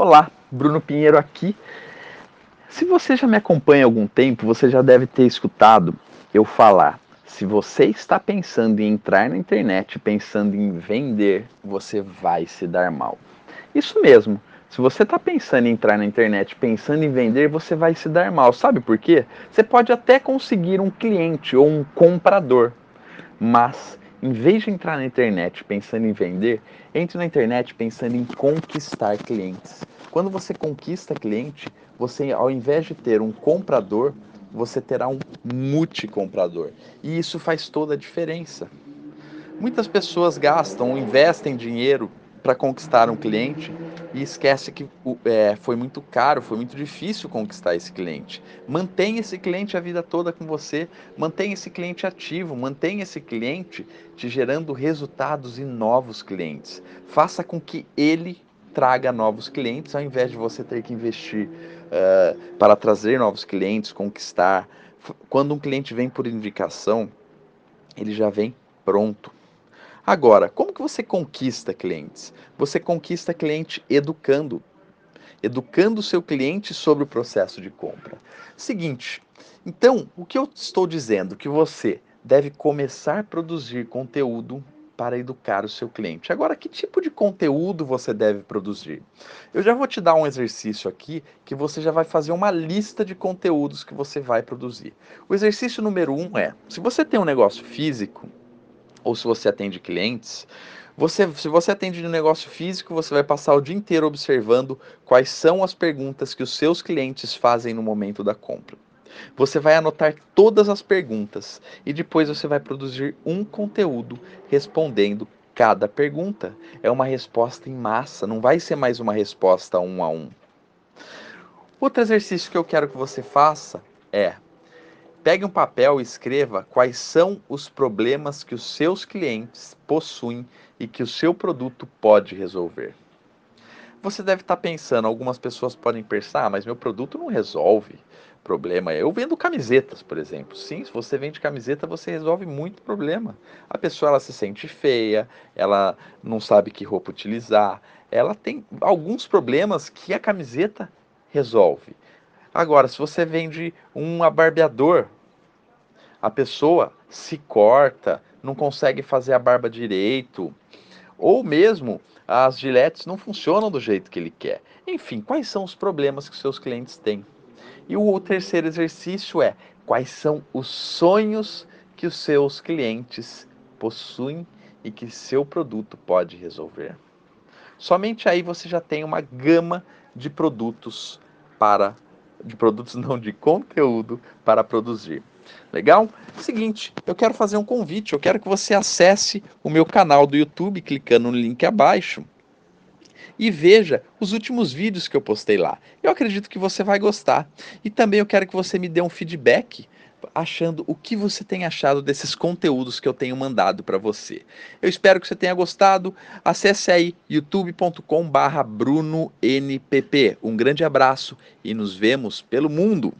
Olá, Bruno Pinheiro aqui. Se você já me acompanha há algum tempo, você já deve ter escutado eu falar. Se você está pensando em entrar na internet, pensando em vender, você vai se dar mal. Isso mesmo. Se você está pensando em entrar na internet, pensando em vender, você vai se dar mal. Sabe por quê? Você pode até conseguir um cliente ou um comprador, mas em vez de entrar na internet pensando em vender, entre na internet pensando em conquistar clientes. Quando você conquista cliente, você ao invés de ter um comprador, você terá um multicomprador. E isso faz toda a diferença. Muitas pessoas gastam, investem dinheiro para conquistar um cliente e esquece que é, foi muito caro, foi muito difícil conquistar esse cliente. Mantenha esse cliente a vida toda com você, mantenha esse cliente ativo, mantenha esse cliente te gerando resultados e novos clientes. Faça com que ele traga novos clientes ao invés de você ter que investir uh, para trazer novos clientes, conquistar. Quando um cliente vem por indicação, ele já vem pronto. Agora, como que você conquista clientes? Você conquista cliente educando. Educando o seu cliente sobre o processo de compra. Seguinte, então, o que eu estou dizendo? Que você deve começar a produzir conteúdo para educar o seu cliente. Agora, que tipo de conteúdo você deve produzir? Eu já vou te dar um exercício aqui que você já vai fazer uma lista de conteúdos que você vai produzir. O exercício número um é: se você tem um negócio físico, ou se você atende clientes, você, se você atende de negócio físico, você vai passar o dia inteiro observando quais são as perguntas que os seus clientes fazem no momento da compra. Você vai anotar todas as perguntas e depois você vai produzir um conteúdo respondendo cada pergunta. É uma resposta em massa, não vai ser mais uma resposta um a um. Outro exercício que eu quero que você faça é Pegue um papel e escreva quais são os problemas que os seus clientes possuem e que o seu produto pode resolver. Você deve estar pensando, algumas pessoas podem pensar, ah, mas meu produto não resolve problema. Eu vendo camisetas, por exemplo. Sim, se você vende camiseta, você resolve muito problema. A pessoa ela se sente feia, ela não sabe que roupa utilizar, ela tem alguns problemas que a camiseta resolve. Agora, se você vende um abarbeador, a pessoa se corta, não consegue fazer a barba direito, ou mesmo as giletes não funcionam do jeito que ele quer. Enfim, quais são os problemas que seus clientes têm? E o terceiro exercício é quais são os sonhos que os seus clientes possuem e que seu produto pode resolver. Somente aí você já tem uma gama de produtos para de produtos não de conteúdo para produzir. Legal? Seguinte, eu quero fazer um convite, eu quero que você acesse o meu canal do YouTube clicando no link abaixo e veja os últimos vídeos que eu postei lá. Eu acredito que você vai gostar. E também eu quero que você me dê um feedback achando o que você tem achado desses conteúdos que eu tenho mandado para você. Eu espero que você tenha gostado. Acesse aí youtube.com/brunonpp. Um grande abraço e nos vemos pelo mundo.